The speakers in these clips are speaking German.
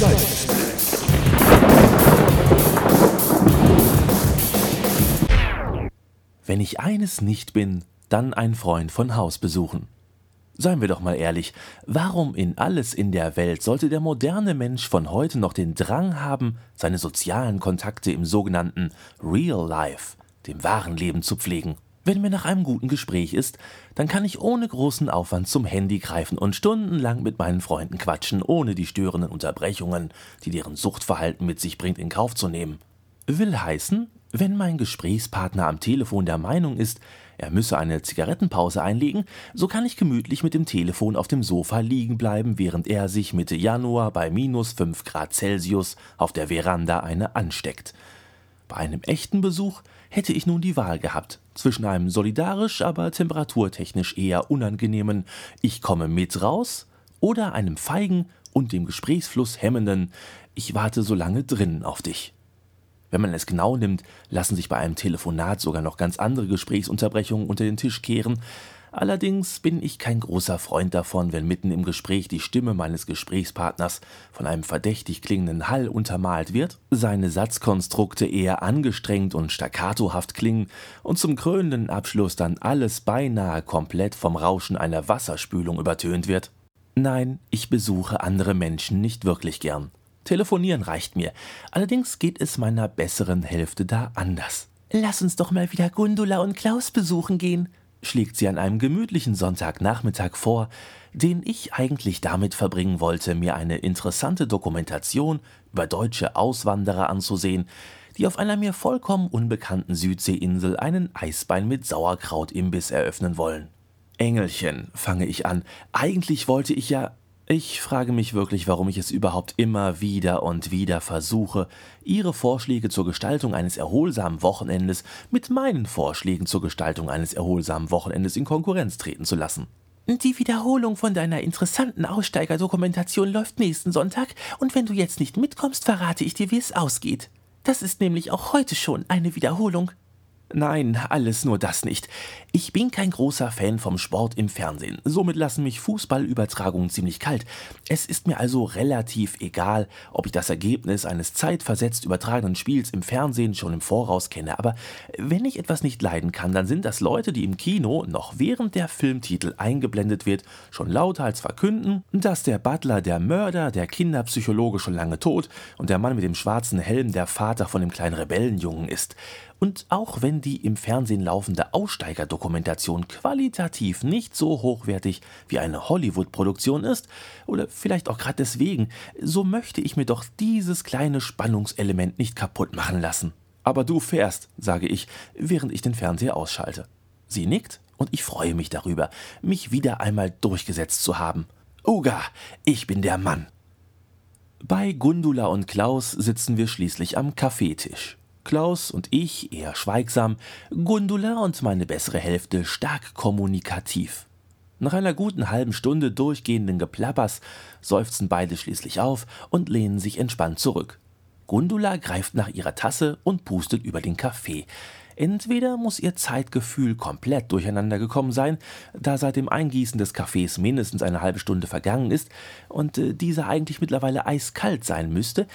Geist. Wenn ich eines nicht bin, dann ein Freund von Haus besuchen. Seien wir doch mal ehrlich, warum in alles in der Welt sollte der moderne Mensch von heute noch den Drang haben, seine sozialen Kontakte im sogenannten Real Life, dem wahren Leben zu pflegen? Wenn mir nach einem guten Gespräch ist, dann kann ich ohne großen Aufwand zum Handy greifen und stundenlang mit meinen Freunden quatschen, ohne die störenden Unterbrechungen, die deren Suchtverhalten mit sich bringt, in Kauf zu nehmen. Will heißen, wenn mein Gesprächspartner am Telefon der Meinung ist, er müsse eine Zigarettenpause einlegen, so kann ich gemütlich mit dem Telefon auf dem Sofa liegen bleiben, während er sich Mitte Januar bei minus 5 Grad Celsius auf der Veranda eine ansteckt. Bei einem echten Besuch hätte ich nun die Wahl gehabt zwischen einem solidarisch, aber temperaturtechnisch eher unangenehmen Ich komme mit raus oder einem feigen und dem Gesprächsfluss hemmenden Ich warte so lange drinnen auf dich. Wenn man es genau nimmt, lassen sich bei einem Telefonat sogar noch ganz andere Gesprächsunterbrechungen unter den Tisch kehren. Allerdings bin ich kein großer Freund davon, wenn mitten im Gespräch die Stimme meines Gesprächspartners von einem verdächtig klingenden Hall untermalt wird, seine Satzkonstrukte eher angestrengt und staccatohaft klingen und zum krönenden Abschluss dann alles beinahe komplett vom Rauschen einer Wasserspülung übertönt wird. Nein, ich besuche andere Menschen nicht wirklich gern. Telefonieren reicht mir. Allerdings geht es meiner besseren Hälfte da anders. Lass uns doch mal wieder Gundula und Klaus besuchen gehen, schlägt sie an einem gemütlichen Sonntagnachmittag vor, den ich eigentlich damit verbringen wollte, mir eine interessante Dokumentation über deutsche Auswanderer anzusehen, die auf einer mir vollkommen unbekannten Südseeinsel einen Eisbein mit Sauerkrautimbiss eröffnen wollen. Engelchen, fange ich an. Eigentlich wollte ich ja ich frage mich wirklich, warum ich es überhaupt immer wieder und wieder versuche, Ihre Vorschläge zur Gestaltung eines erholsamen Wochenendes mit meinen Vorschlägen zur Gestaltung eines erholsamen Wochenendes in Konkurrenz treten zu lassen. Die Wiederholung von deiner interessanten Aussteigerdokumentation läuft nächsten Sonntag, und wenn du jetzt nicht mitkommst, verrate ich dir, wie es ausgeht. Das ist nämlich auch heute schon eine Wiederholung. Nein, alles nur das nicht. Ich bin kein großer Fan vom Sport im Fernsehen. Somit lassen mich Fußballübertragungen ziemlich kalt. Es ist mir also relativ egal, ob ich das Ergebnis eines zeitversetzt übertragenen Spiels im Fernsehen schon im Voraus kenne. Aber wenn ich etwas nicht leiden kann, dann sind das Leute, die im Kino, noch während der Filmtitel eingeblendet wird, schon lauthals verkünden, dass der Butler der Mörder, der Kinderpsychologe schon lange tot und der Mann mit dem schwarzen Helm der Vater von dem kleinen Rebellenjungen ist. Und auch wenn die im Fernsehen laufende Aussteigerdokumentation qualitativ nicht so hochwertig wie eine Hollywood-Produktion ist, oder vielleicht auch gerade deswegen, so möchte ich mir doch dieses kleine Spannungselement nicht kaputt machen lassen. Aber du fährst, sage ich, während ich den Fernseher ausschalte. Sie nickt und ich freue mich darüber, mich wieder einmal durchgesetzt zu haben. Uga, ich bin der Mann. Bei Gundula und Klaus sitzen wir schließlich am Kaffeetisch. Klaus und ich eher schweigsam, Gundula und meine bessere Hälfte stark kommunikativ. Nach einer guten halben Stunde durchgehenden Geplappers seufzen beide schließlich auf und lehnen sich entspannt zurück. Gundula greift nach ihrer Tasse und pustet über den Kaffee. Entweder muss ihr Zeitgefühl komplett durcheinander gekommen sein, da seit dem Eingießen des Kaffees mindestens eine halbe Stunde vergangen ist und äh, dieser eigentlich mittlerweile eiskalt sein müsste,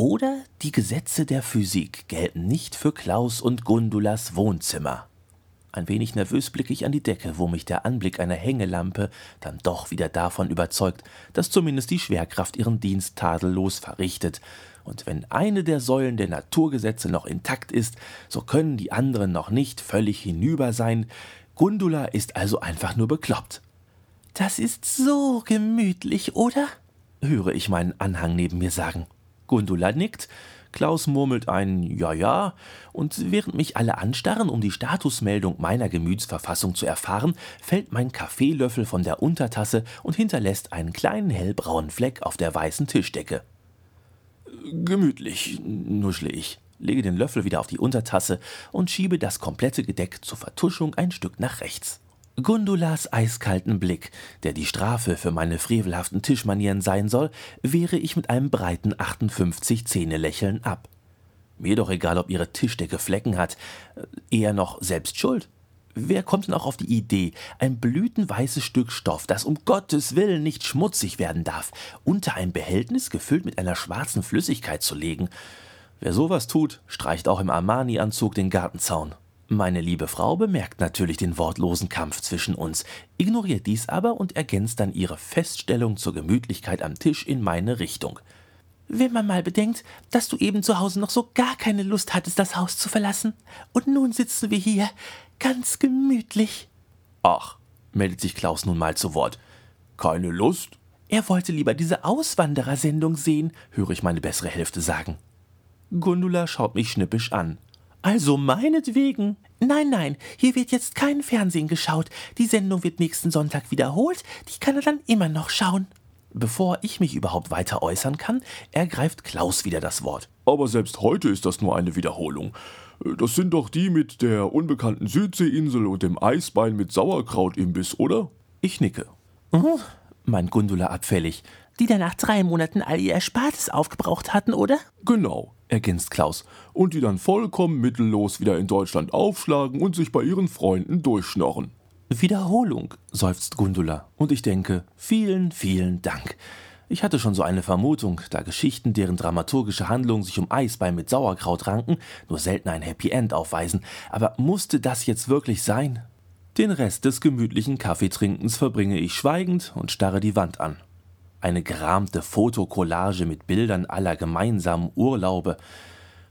oder die Gesetze der Physik gelten nicht für Klaus und Gundulas Wohnzimmer. Ein wenig nervös blicke ich an die Decke, wo mich der Anblick einer Hängelampe dann doch wieder davon überzeugt, dass zumindest die Schwerkraft ihren Dienst tadellos verrichtet. Und wenn eine der Säulen der Naturgesetze noch intakt ist, so können die anderen noch nicht völlig hinüber sein. Gundula ist also einfach nur bekloppt. Das ist so gemütlich, oder? höre ich meinen Anhang neben mir sagen. Gundula nickt, Klaus murmelt ein Ja, ja, und während mich alle anstarren, um die Statusmeldung meiner Gemütsverfassung zu erfahren, fällt mein Kaffeelöffel von der Untertasse und hinterlässt einen kleinen hellbraunen Fleck auf der weißen Tischdecke. Gemütlich, nuschle ich, lege den Löffel wieder auf die Untertasse und schiebe das komplette Gedeck zur Vertuschung ein Stück nach rechts. Gundulas eiskalten Blick, der die Strafe für meine frevelhaften Tischmanieren sein soll, wehre ich mit einem breiten 58 Zähne Lächeln ab. Mir doch egal, ob ihre Tischdecke Flecken hat, eher noch selbst schuld. Wer kommt denn auch auf die Idee, ein blütenweißes Stück Stoff, das um Gottes Willen nicht schmutzig werden darf, unter ein Behältnis gefüllt mit einer schwarzen Flüssigkeit zu legen? Wer sowas tut, streicht auch im Armani-Anzug den Gartenzaun. Meine liebe Frau bemerkt natürlich den wortlosen Kampf zwischen uns, ignoriert dies aber und ergänzt dann ihre Feststellung zur Gemütlichkeit am Tisch in meine Richtung. Wenn man mal bedenkt, dass du eben zu Hause noch so gar keine Lust hattest, das Haus zu verlassen. Und nun sitzen wir hier, ganz gemütlich. Ach, meldet sich Klaus nun mal zu Wort. Keine Lust? Er wollte lieber diese Auswanderersendung sehen, höre ich meine bessere Hälfte sagen. Gundula schaut mich schnippisch an. Also meinetwegen. Nein, nein, hier wird jetzt kein Fernsehen geschaut. Die Sendung wird nächsten Sonntag wiederholt. Die kann er dann immer noch schauen. Bevor ich mich überhaupt weiter äußern kann, ergreift Klaus wieder das Wort. Aber selbst heute ist das nur eine Wiederholung. Das sind doch die mit der unbekannten Südseeinsel und dem Eisbein mit Sauerkrautimbiss, oder? Ich nicke. Mhm, meint Gundula abfällig. Die dann nach drei Monaten all ihr Erspartes aufgebraucht hatten, oder? Genau ergänzt Klaus, und die dann vollkommen mittellos wieder in Deutschland aufschlagen und sich bei ihren Freunden durchschnorren. Wiederholung, seufzt Gundula, und ich denke, vielen, vielen Dank. Ich hatte schon so eine Vermutung, da Geschichten, deren dramaturgische Handlungen sich um Eisbein mit Sauerkraut ranken, nur selten ein Happy End aufweisen. Aber musste das jetzt wirklich sein? Den Rest des gemütlichen Kaffeetrinkens verbringe ich schweigend und starre die Wand an eine gerahmte Fotokollage mit Bildern aller gemeinsamen Urlaube.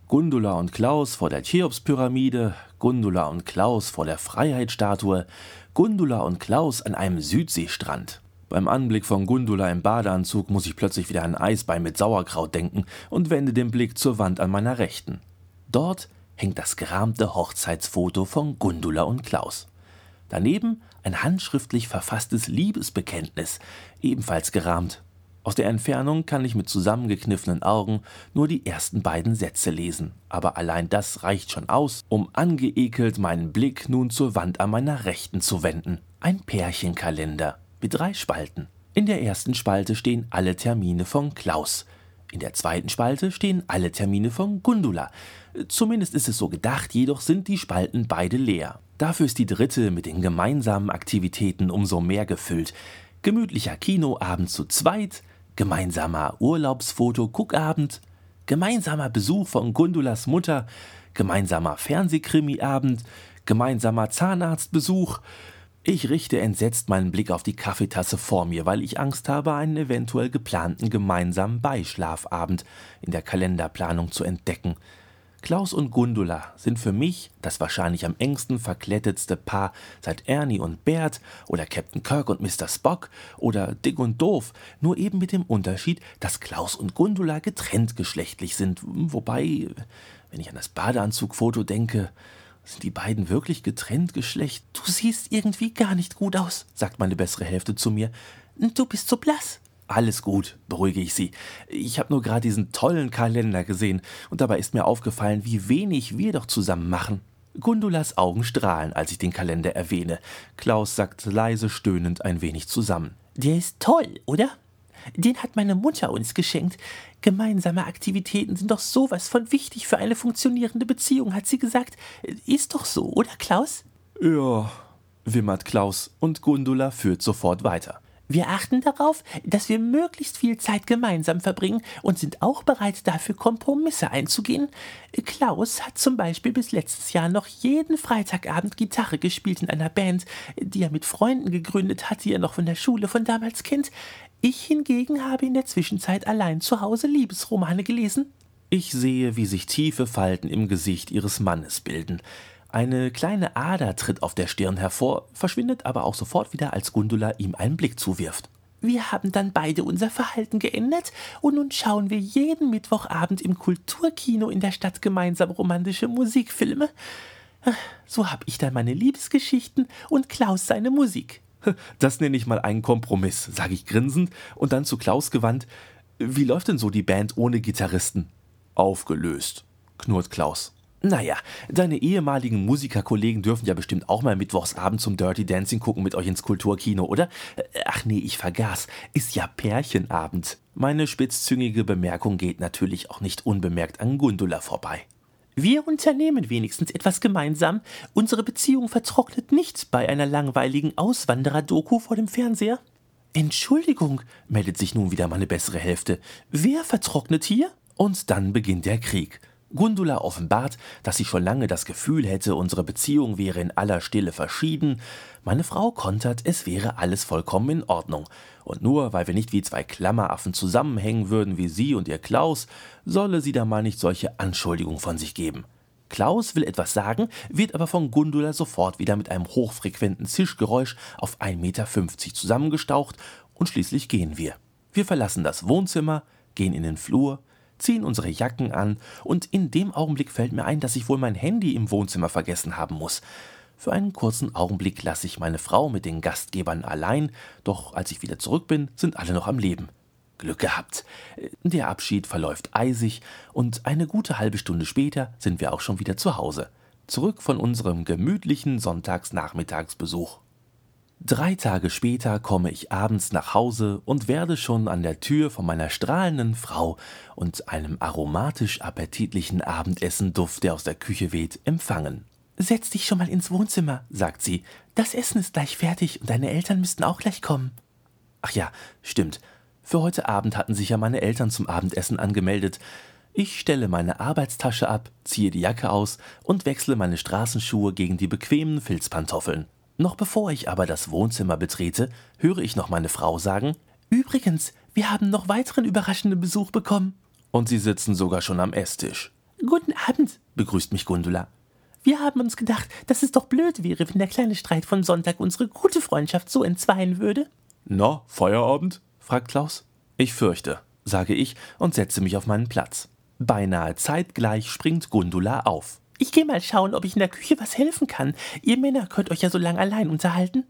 Gundula und Klaus vor der Cheops-Pyramide, Gundula und Klaus vor der Freiheitsstatue, Gundula und Klaus an einem Südseestrand. Beim Anblick von Gundula im Badeanzug muss ich plötzlich wieder an Eisbein mit Sauerkraut denken und wende den Blick zur Wand an meiner Rechten. Dort hängt das gerahmte Hochzeitsfoto von Gundula und Klaus. Daneben ein handschriftlich verfasstes Liebesbekenntnis, ebenfalls gerahmt. Aus der Entfernung kann ich mit zusammengekniffenen Augen nur die ersten beiden Sätze lesen, aber allein das reicht schon aus, um angeekelt meinen Blick nun zur Wand an meiner Rechten zu wenden. Ein Pärchenkalender mit drei Spalten. In der ersten Spalte stehen alle Termine von Klaus. In der zweiten Spalte stehen alle Termine von Gundula. Zumindest ist es so gedacht, jedoch sind die Spalten beide leer. Dafür ist die dritte mit den gemeinsamen Aktivitäten umso mehr gefüllt. Gemütlicher Kinoabend zu zweit, gemeinsamer Urlaubsfoto-Guckabend, gemeinsamer Besuch von Gundulas Mutter, gemeinsamer Fernsehkrimiabend, gemeinsamer Zahnarztbesuch. Ich richte entsetzt meinen Blick auf die Kaffeetasse vor mir, weil ich Angst habe, einen eventuell geplanten gemeinsamen Beischlafabend in der Kalenderplanung zu entdecken. Klaus und Gundula sind für mich das wahrscheinlich am engsten verklettetste Paar seit Ernie und Bert oder Captain Kirk und Mr. Spock oder Dick und Doof, nur eben mit dem Unterschied, dass Klaus und Gundula getrennt geschlechtlich sind, wobei, wenn ich an das Badeanzugfoto denke, sind die beiden wirklich getrennt Geschlecht? Du siehst irgendwie gar nicht gut aus, sagt meine bessere Hälfte zu mir. Du bist so blass. Alles gut, beruhige ich sie. Ich habe nur gerade diesen tollen Kalender gesehen und dabei ist mir aufgefallen, wie wenig wir doch zusammen machen. Gundulas Augen strahlen, als ich den Kalender erwähne. Klaus sagt leise stöhnend ein wenig zusammen. Der ist toll, oder? Den hat meine Mutter uns geschenkt. Gemeinsame Aktivitäten sind doch sowas von wichtig für eine funktionierende Beziehung, hat sie gesagt. Ist doch so, oder Klaus? Ja, wimmert Klaus und Gundula führt sofort weiter. Wir achten darauf, dass wir möglichst viel Zeit gemeinsam verbringen und sind auch bereit dafür, Kompromisse einzugehen. Klaus hat zum Beispiel bis letztes Jahr noch jeden Freitagabend Gitarre gespielt in einer Band, die er mit Freunden gegründet hat, die er noch von der Schule von damals kennt. Ich hingegen habe in der Zwischenzeit allein zu Hause Liebesromane gelesen. Ich sehe, wie sich tiefe Falten im Gesicht ihres Mannes bilden. Eine kleine Ader tritt auf der Stirn hervor, verschwindet aber auch sofort wieder, als Gundula ihm einen Blick zuwirft. Wir haben dann beide unser Verhalten geändert und nun schauen wir jeden Mittwochabend im Kulturkino in der Stadt gemeinsam romantische Musikfilme. So hab ich dann meine Liebesgeschichten und Klaus seine Musik. Das nenne ich mal einen Kompromiss, sage ich grinsend und dann zu Klaus gewandt. Wie läuft denn so die Band ohne Gitarristen? Aufgelöst, knurrt Klaus. Naja, deine ehemaligen Musikerkollegen dürfen ja bestimmt auch mal mittwochsabend zum Dirty Dancing gucken mit euch ins Kulturkino, oder? Ach nee, ich vergaß. Ist ja Pärchenabend. Meine spitzzüngige Bemerkung geht natürlich auch nicht unbemerkt an Gundula vorbei. Wir unternehmen wenigstens etwas gemeinsam. Unsere Beziehung vertrocknet nicht bei einer langweiligen Auswanderer-Doku vor dem Fernseher. Entschuldigung, meldet sich nun wieder meine bessere Hälfte. Wer vertrocknet hier? Und dann beginnt der Krieg. Gundula offenbart, dass sie schon lange das Gefühl hätte, unsere Beziehung wäre in aller Stille verschieden. Meine Frau kontert, es wäre alles vollkommen in Ordnung. Und nur weil wir nicht wie zwei Klammeraffen zusammenhängen würden wie sie und ihr Klaus, solle sie da mal nicht solche Anschuldigungen von sich geben. Klaus will etwas sagen, wird aber von Gundula sofort wieder mit einem hochfrequenten Zischgeräusch auf 1,50 Meter zusammengestaucht und schließlich gehen wir. Wir verlassen das Wohnzimmer, gehen in den Flur, ziehen unsere Jacken an, und in dem Augenblick fällt mir ein, dass ich wohl mein Handy im Wohnzimmer vergessen haben muss. Für einen kurzen Augenblick lasse ich meine Frau mit den Gastgebern allein, doch als ich wieder zurück bin, sind alle noch am Leben. Glück gehabt. Der Abschied verläuft eisig, und eine gute halbe Stunde später sind wir auch schon wieder zu Hause, zurück von unserem gemütlichen Sonntagsnachmittagsbesuch. Drei Tage später komme ich abends nach Hause und werde schon an der Tür von meiner strahlenden Frau und einem aromatisch appetitlichen Abendessenduft, der aus der Küche weht, empfangen. Setz dich schon mal ins Wohnzimmer, sagt sie. Das Essen ist gleich fertig und deine Eltern müssten auch gleich kommen. Ach ja, stimmt. Für heute Abend hatten sich ja meine Eltern zum Abendessen angemeldet. Ich stelle meine Arbeitstasche ab, ziehe die Jacke aus und wechsle meine Straßenschuhe gegen die bequemen Filzpantoffeln. Noch bevor ich aber das Wohnzimmer betrete, höre ich noch meine Frau sagen, Übrigens, wir haben noch weiteren überraschenden Besuch bekommen. Und sie sitzen sogar schon am Esstisch. Guten Abend, begrüßt mich Gundula. Wir haben uns gedacht, dass es doch blöd wäre, wenn der kleine Streit von Sonntag unsere gute Freundschaft so entzweien würde. Na, Feierabend? fragt Klaus. Ich fürchte, sage ich und setze mich auf meinen Platz. Beinahe zeitgleich springt Gundula auf. Ich gehe mal schauen, ob ich in der Küche was helfen kann. Ihr Männer könnt euch ja so lange allein unterhalten.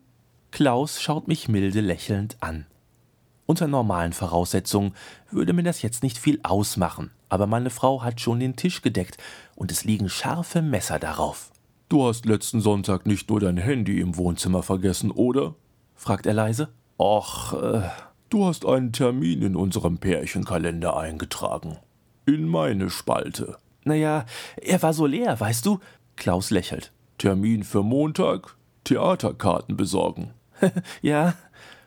Klaus schaut mich milde lächelnd an. Unter normalen Voraussetzungen würde mir das jetzt nicht viel ausmachen, aber meine Frau hat schon den Tisch gedeckt und es liegen scharfe Messer darauf. Du hast letzten Sonntag nicht nur dein Handy im Wohnzimmer vergessen, oder? fragt er leise. Och, äh, du hast einen Termin in unserem Pärchenkalender eingetragen. In meine Spalte. Naja, er war so leer, weißt du? Klaus lächelt. Termin für Montag? Theaterkarten besorgen. ja.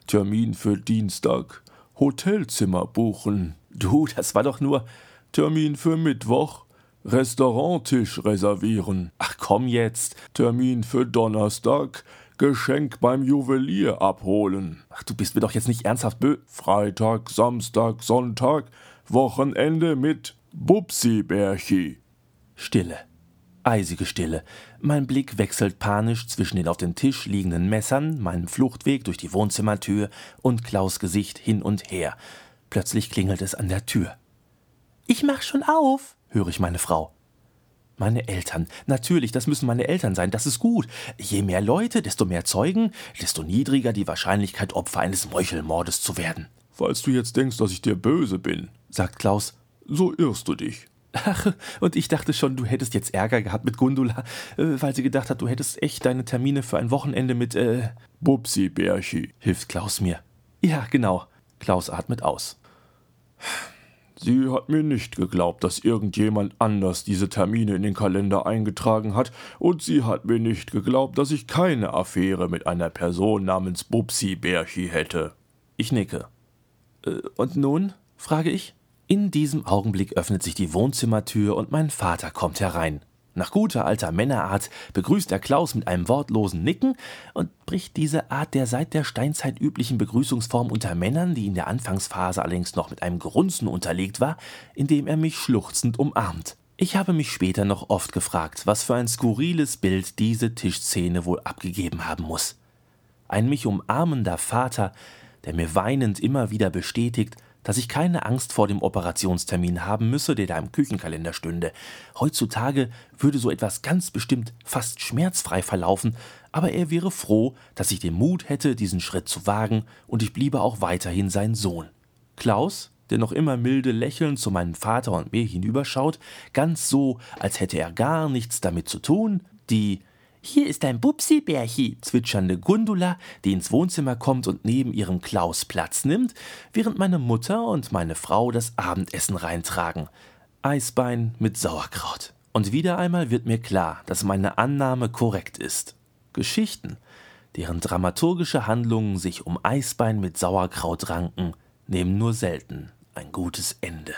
Termin für Dienstag? Hotelzimmer buchen. Du, das war doch nur. Termin für Mittwoch? Restauranttisch reservieren. Ach komm jetzt. Termin für Donnerstag? Geschenk beim Juwelier abholen. Ach, du bist mir doch jetzt nicht ernsthaft bö. Freitag, Samstag, Sonntag, Wochenende mit Bubsi-Bärchi. Stille. Eisige Stille. Mein Blick wechselt panisch zwischen den auf dem Tisch liegenden Messern, meinem Fluchtweg durch die Wohnzimmertür und Klaus Gesicht hin und her. Plötzlich klingelt es an der Tür. Ich mach schon auf, höre ich meine Frau. Meine Eltern. Natürlich, das müssen meine Eltern sein. Das ist gut. Je mehr Leute, desto mehr Zeugen, desto niedriger die Wahrscheinlichkeit, Opfer eines Meuchelmordes zu werden. Falls du jetzt denkst, dass ich dir böse bin, sagt Klaus, so irrst du dich. Ach, und ich dachte schon, du hättest jetzt Ärger gehabt mit Gundula, äh, weil sie gedacht hat, du hättest echt deine Termine für ein Wochenende mit, äh. Bubsi Bärchi, hilft Klaus mir. Ja, genau. Klaus atmet aus. Sie hat mir nicht geglaubt, dass irgendjemand anders diese Termine in den Kalender eingetragen hat, und sie hat mir nicht geglaubt, dass ich keine Affäre mit einer Person namens Bubsi Bärchi hätte. Ich nicke. Äh, und nun? frage ich. In diesem Augenblick öffnet sich die Wohnzimmertür und mein Vater kommt herein. Nach guter alter Männerart begrüßt er Klaus mit einem wortlosen Nicken und bricht diese Art der seit der Steinzeit üblichen Begrüßungsform unter Männern, die in der Anfangsphase allerdings noch mit einem Grunzen unterlegt war, indem er mich schluchzend umarmt. Ich habe mich später noch oft gefragt, was für ein skurriles Bild diese Tischszene wohl abgegeben haben muss. Ein mich umarmender Vater, der mir weinend immer wieder bestätigt, dass ich keine Angst vor dem Operationstermin haben müsse, der da im Küchenkalender stünde. Heutzutage würde so etwas ganz bestimmt fast schmerzfrei verlaufen, aber er wäre froh, dass ich den Mut hätte, diesen Schritt zu wagen, und ich bliebe auch weiterhin sein Sohn. Klaus, der noch immer milde lächelnd zu meinem Vater und mir hinüberschaut, ganz so, als hätte er gar nichts damit zu tun, die hier ist ein Bubsi-Bärchi, zwitschernde Gundula, die ins Wohnzimmer kommt und neben ihrem Klaus Platz nimmt, während meine Mutter und meine Frau das Abendessen reintragen. Eisbein mit Sauerkraut. Und wieder einmal wird mir klar, dass meine Annahme korrekt ist. Geschichten, deren dramaturgische Handlungen sich um Eisbein mit Sauerkraut ranken, nehmen nur selten ein gutes Ende.